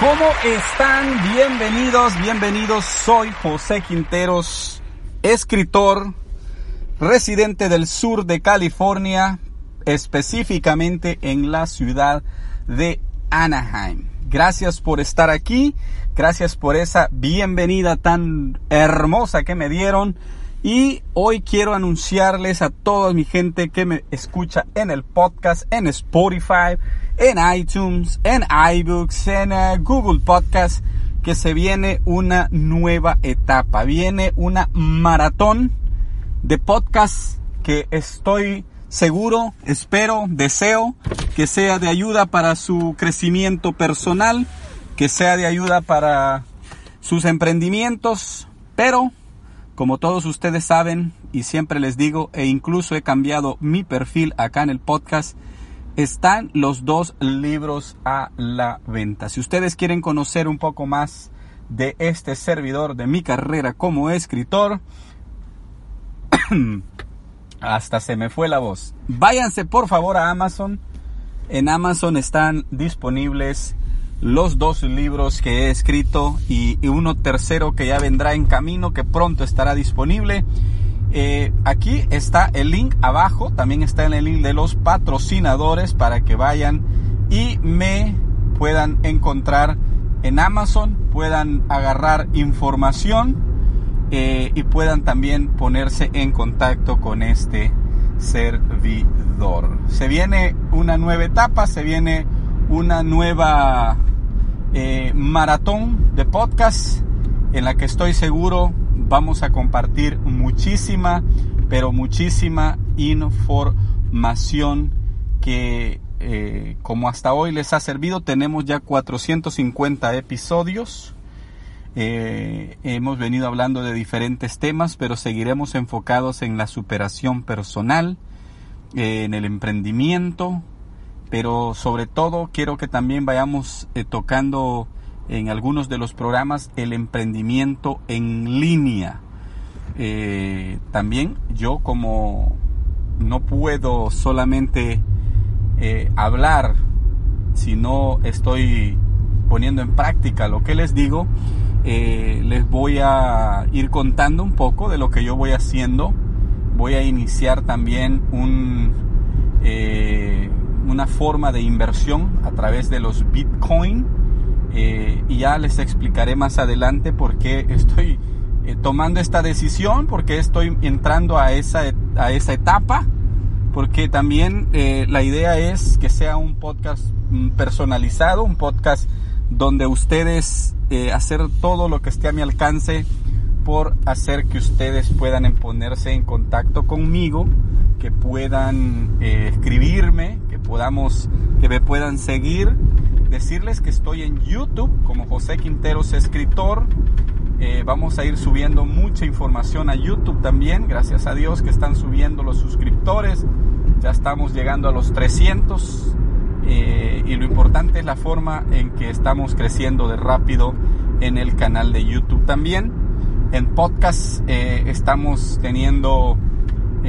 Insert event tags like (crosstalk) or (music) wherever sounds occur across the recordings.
¿Cómo están? Bienvenidos, bienvenidos. Soy José Quinteros, escritor, residente del sur de California, específicamente en la ciudad de Anaheim. Gracias por estar aquí, gracias por esa bienvenida tan hermosa que me dieron. Y hoy quiero anunciarles a toda mi gente que me escucha en el podcast, en Spotify, en iTunes, en iBooks, en eh, Google Podcast, que se viene una nueva etapa. Viene una maratón de podcast que estoy seguro, espero, deseo que sea de ayuda para su crecimiento personal, que sea de ayuda para sus emprendimientos, pero como todos ustedes saben y siempre les digo e incluso he cambiado mi perfil acá en el podcast, están los dos libros a la venta. Si ustedes quieren conocer un poco más de este servidor, de mi carrera como escritor, (coughs) hasta se me fue la voz. Váyanse por favor a Amazon. En Amazon están disponibles los dos libros que he escrito y, uno tercero que ya vendrá en camino, que pronto estará disponible. Eh, aquí está el link abajo, también está en el link de los patrocinadores para que vayan y me puedan encontrar en Amazon, puedan agarrar información eh, y puedan también ponerse en contacto con este servidor. Se viene una nueva etapa, se viene una nueva eh, maratón de podcast en la que estoy seguro vamos a compartir muchísima, pero muchísima información que eh, como hasta hoy les ha servido. Tenemos ya 450 episodios. Eh, hemos venido hablando de diferentes temas, pero seguiremos enfocados en la superación personal, en el emprendimiento, pero sobre todo quiero que también vayamos eh, tocando en algunos de los programas el emprendimiento en línea. Eh, también yo como no puedo solamente eh, hablar, sino estoy poniendo en práctica lo que les digo, les voy a ir contando un poco de lo que yo voy haciendo. Voy a iniciar también un una forma de inversión a través de los Bitcoin. Eh, y ya les explicaré más adelante por qué estoy eh, tomando esta decisión, porque estoy entrando a esa, a esa etapa, porque también eh, la idea es que sea un podcast mm, personalizado, un podcast donde ustedes hacer todo lo que esté a mi alcance por hacer que ustedes puedan ponerse en contacto conmigo, que puedan escribirme, podamos, que me puedan seguir. Decirles que estoy en YouTube como José Quinteros Escritor. Eh, vamos a ir subiendo mucha información a YouTube también. Gracias a Dios que están subiendo los suscriptores. Ya estamos llegando a los 300. Eh, y lo importante es la forma en que estamos creciendo de rápido en el canal de YouTube también. En podcast eh, estamos teniendo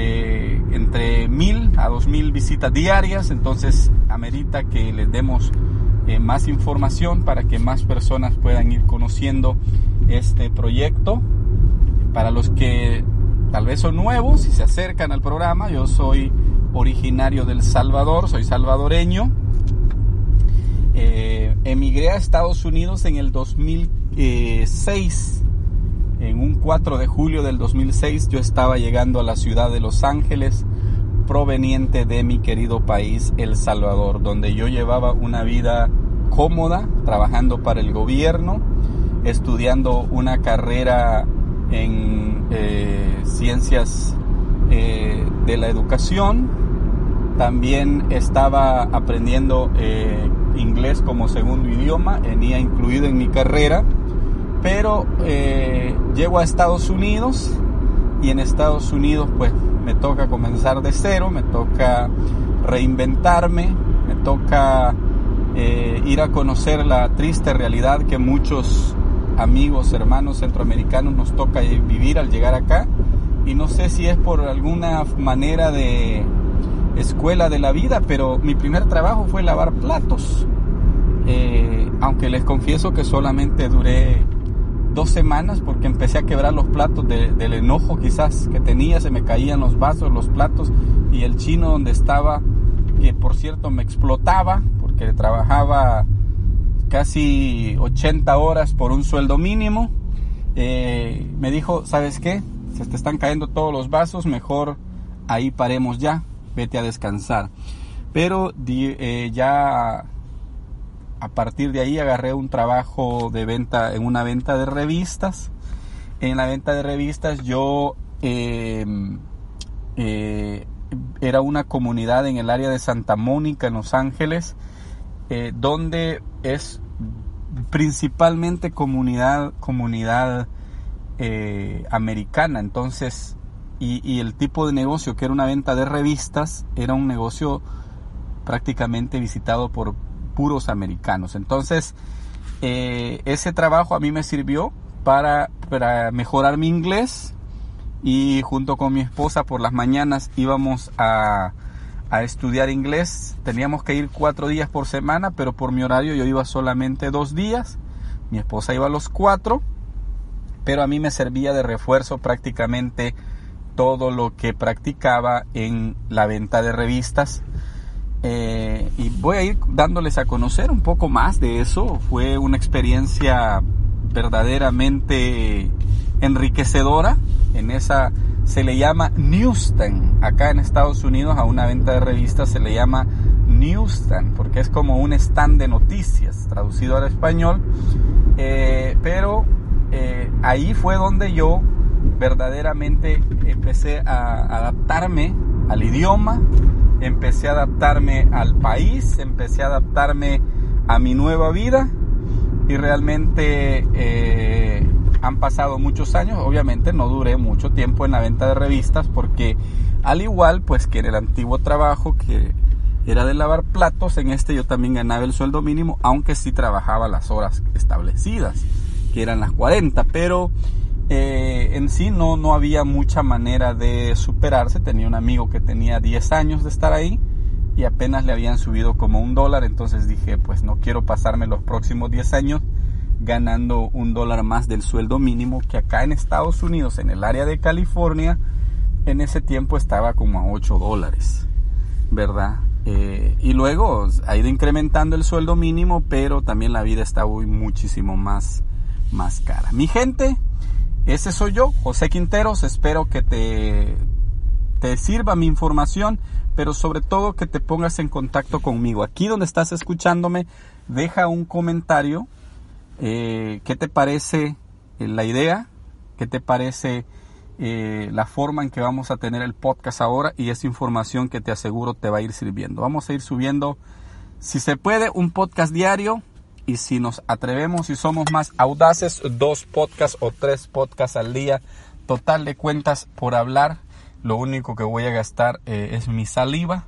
eh, entre mil a dos mil visitas diarias, entonces amerita que les demos eh, más información para que más personas puedan ir conociendo este proyecto. Para los que tal vez son nuevos y se acercan al programa, yo soy originario del Salvador, soy salvadoreño. Eh, emigré a Estados Unidos en el 2006 en un 4 de julio del 2006 yo estaba llegando a la ciudad de Los Ángeles proveniente de mi querido país El Salvador, donde yo llevaba una vida cómoda, trabajando para el gobierno, estudiando una carrera en eh, ciencias eh, de la educación. También estaba aprendiendo eh, inglés como segundo idioma, venía incluido en mi carrera, pero eh, llego a Estados Unidos y en Estados Unidos pues me toca comenzar de cero, me toca reinventarme, me toca eh, ir a conocer la triste realidad que muchos amigos, hermanos centroamericanos nos toca vivir al llegar acá. Y no sé si es por alguna manera de escuela de la vida, pero mi primer trabajo fue lavar platos. Eh, aunque les confieso que solamente duré dos semanas porque empecé a quebrar los platos del enojo quizás que tenía, se me caían los vasos, los platos y el chino donde estaba, que por cierto me explotaba porque trabajaba casi 80 horas por un sueldo mínimo, eh, me dijo, ¿sabes qué? Se te están cayendo todos los vasos, mejor ahí paremos ya, vete a descansar. Pero eh, ya a partir de ahí agarré un trabajo de venta, en una venta de revistas. En la venta de revistas yo em, eh, era una comunidad en el área de Santa Mónica, en Los Ángeles, eh, donde es principalmente comunidad, comunidad eh, americana. Entonces, y, y, el tipo de negocio que era una venta de revistas, era un negocio prácticamente visitado por puros americanos. Entonces, eh, ese trabajo a mí me sirvió para, para mejorar mi inglés y junto con mi esposa por las mañanas íbamos a, a estudiar inglés. Teníamos que ir cuatro días por semana, pero por mi horario yo iba solamente dos días. Mi esposa iba a los cuatro, pero a mí me servía de refuerzo prácticamente todo lo que practicaba en la venta de revistas eh, y voy a ir dándoles a conocer un poco más de eso. Fue una experiencia verdaderamente enriquecedora. En esa se le llama newsstand. Acá en Estados Unidos a una venta de revistas se le llama newsstand porque es como un stand de noticias traducido al español. Eh, pero eh, ahí fue donde yo verdaderamente empecé a adaptarme al idioma, empecé a adaptarme al país, empecé a adaptarme a mi nueva vida y realmente eh, han pasado muchos años, obviamente no duré mucho tiempo en la venta de revistas porque al igual pues que en el antiguo trabajo que era de lavar platos, en este yo también ganaba el sueldo mínimo, aunque sí trabajaba las horas establecidas, que eran las 40, pero eh, en sí no, no había mucha manera de superarse. Tenía un amigo que tenía 10 años de estar ahí y apenas le habían subido como un dólar. Entonces dije, pues no quiero pasarme los próximos 10 años ganando un dólar más del sueldo mínimo que acá en Estados Unidos, en el área de California, en ese tiempo estaba como a 8 dólares, ¿verdad? Eh, y luego ha ido incrementando el sueldo mínimo, pero también la vida está hoy muchísimo más, más cara. Mi gente, ese soy yo, José Quinteros. Espero que te, te sirva mi información, pero sobre todo que te pongas en contacto conmigo. Aquí donde estás escuchándome, deja un comentario. Eh, ¿Qué te parece eh, la idea? ¿Qué te parece eh, la forma en que vamos a tener el podcast ahora? Y esa información que te aseguro te va a ir sirviendo. Vamos a ir subiendo, si se puede, un podcast diario y si nos atrevemos y somos más audaces, dos podcasts o tres podcasts al día. Total de cuentas por hablar, lo único que voy a gastar eh, es mi saliva,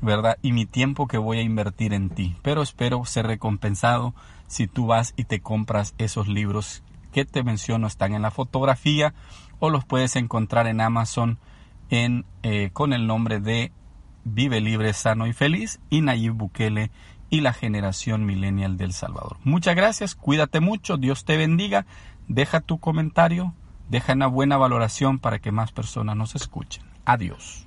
¿verdad? Y mi tiempo que voy a invertir en ti. Pero espero ser recompensado si tú vas y te compras esos libros que te menciono, están en la fotografía o los puedes encontrar en Amazon en, eh, con el nombre de Vive Libre, Sano y Feliz y Nayib Bukele y la generación millennial del Salvador. Muchas gracias, cuídate mucho, Dios te bendiga, deja tu comentario, deja una buena valoración para que más personas nos escuchen. Adiós.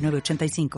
8985.